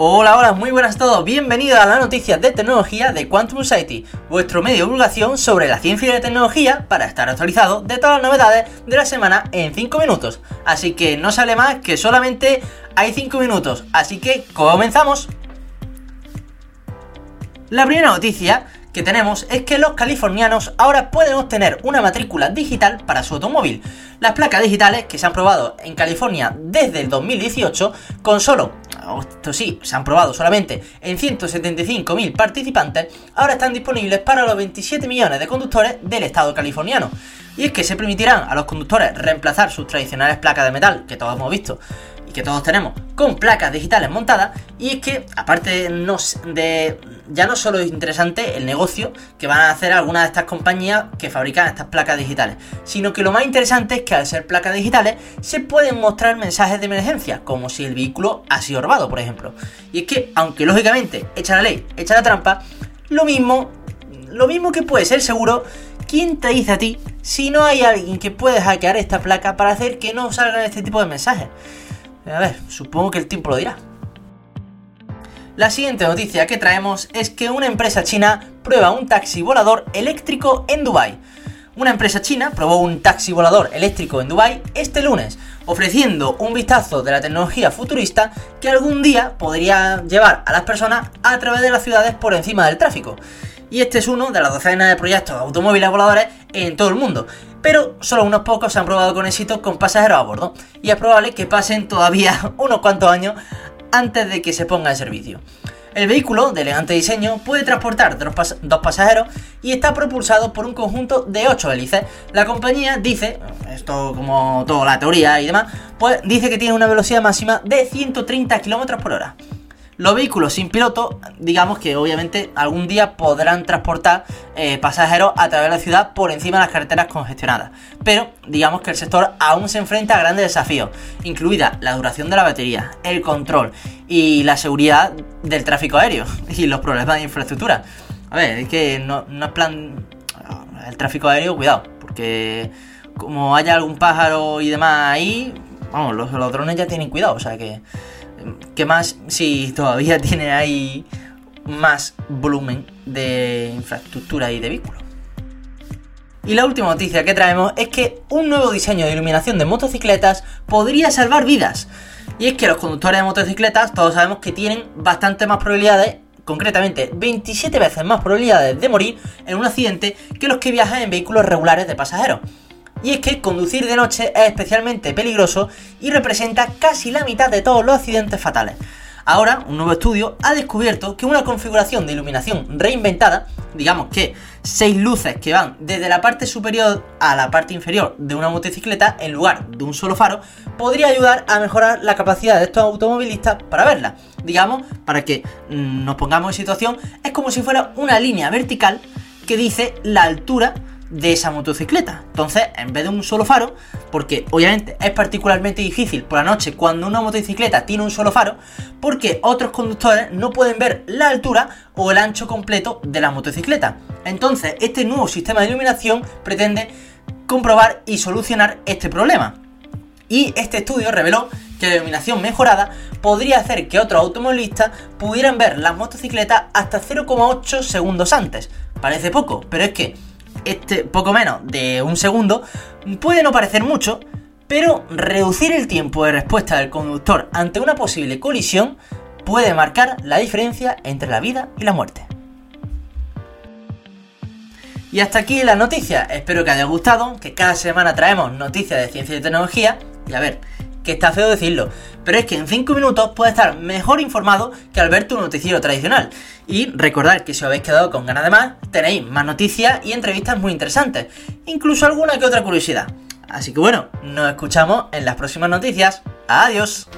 Hola, hola, muy buenas a todos, bienvenidos a las noticias de tecnología de Quantum Society, vuestro medio de divulgación sobre la ciencia y la tecnología para estar actualizado de todas las novedades de la semana en 5 minutos. Así que no sale más que solamente hay 5 minutos, así que comenzamos. La primera noticia que tenemos es que los californianos ahora pueden obtener una matrícula digital para su automóvil. Las placas digitales que se han probado en California desde el 2018 con solo, esto sí, se han probado solamente en 175.000 participantes, ahora están disponibles para los 27 millones de conductores del estado californiano. Y es que se permitirán a los conductores reemplazar sus tradicionales placas de metal, que todos hemos visto, y que todos tenemos, con placas digitales montadas. Y es que, aparte de, ya no solo es interesante el negocio que van a hacer algunas de estas compañías que fabrican estas placas digitales, sino que lo más interesante es que al ser placas digitales se pueden mostrar mensajes de emergencia, como si el vehículo ha sido robado, por ejemplo. Y es que, aunque lógicamente echa la ley, echa la trampa, lo mismo, lo mismo que puede ser seguro, ¿quién te dice a ti si no hay alguien que puede hackear esta placa para hacer que no salgan este tipo de mensajes? A ver, supongo que el tiempo lo dirá. La siguiente noticia que traemos es que una empresa china prueba un taxi volador eléctrico en Dubai. Una empresa china probó un taxi volador eléctrico en Dubai este lunes, ofreciendo un vistazo de la tecnología futurista que algún día podría llevar a las personas a través de las ciudades por encima del tráfico. Y este es uno de las docenas de proyectos de automóviles voladores en todo el mundo, pero solo unos pocos se han probado con éxito con pasajeros a bordo, y es probable que pasen todavía unos cuantos años antes de que se ponga en servicio. El vehículo, de elegante diseño, puede transportar dos, pasajeros y está propulsado por un conjunto de 8 hélices. La compañía dice, esto como toda la teoría y demás, pues dice que tiene una velocidad máxima de 130 km por hora. Los vehículos sin piloto, digamos que obviamente algún día podrán transportar eh, pasajeros a través de la ciudad por encima de las carreteras congestionadas. Pero digamos que el sector aún se enfrenta a grandes desafíos, incluida la duración de la batería, el control y la seguridad del tráfico aéreo y los problemas de infraestructura. A ver, es que no, es plan... El tráfico aéreo, cuidado, porque como haya algún pájaro y demás ahí, vamos, los, los drones ya tienen cuidado, o sea que... ¿Qué más si todavía tiene ahí más volumen de infraestructura y de vehículos? Y la última noticia que traemos es que un nuevo diseño de iluminación de motocicletas podría salvar vidas. Y es que los conductores de motocicletas todos sabemos que tienen bastante más probabilidades, concretamente 27 veces más probabilidades de morir en un accidente que los que viajan en vehículos regulares de pasajeros y es que conducir de noche es especialmente peligroso y representa casi la mitad de todos los accidentes fatales. Ahora, un nuevo estudio ha descubierto que una configuración de iluminación reinventada, digamos que seis luces que van desde la parte superior a la parte inferior de una motocicleta en lugar de un solo faro, podría ayudar a mejorar la capacidad de estos automovilistas para verla. Digamos, para que mm, nos pongamos en situación, es como si fuera una línea vertical que dice la altura de esa motocicleta. Entonces, en vez de un solo faro, porque obviamente es particularmente difícil por la noche cuando una motocicleta tiene un solo faro, porque otros conductores no pueden ver la altura o el ancho completo de la motocicleta. Entonces, este nuevo sistema de iluminación pretende comprobar y solucionar este problema. Y este estudio reveló que la iluminación mejorada podría hacer que otros automovilistas pudieran ver las motocicletas hasta 0,8 segundos antes. Parece poco, pero es que este poco menos de un segundo, puede no parecer mucho, pero reducir el tiempo de respuesta del conductor ante una posible colisión puede marcar la diferencia entre la vida y la muerte. Y hasta aquí la noticia, espero que haya gustado, que cada semana traemos noticias de ciencia y tecnología, y a ver, que está feo decirlo, pero es que en 5 minutos puedes estar mejor informado que al ver tu noticiero tradicional. Y recordad que si os habéis quedado con ganas de más, tenéis más noticias y entrevistas muy interesantes, incluso alguna que otra curiosidad. Así que bueno, nos escuchamos en las próximas noticias. Adiós.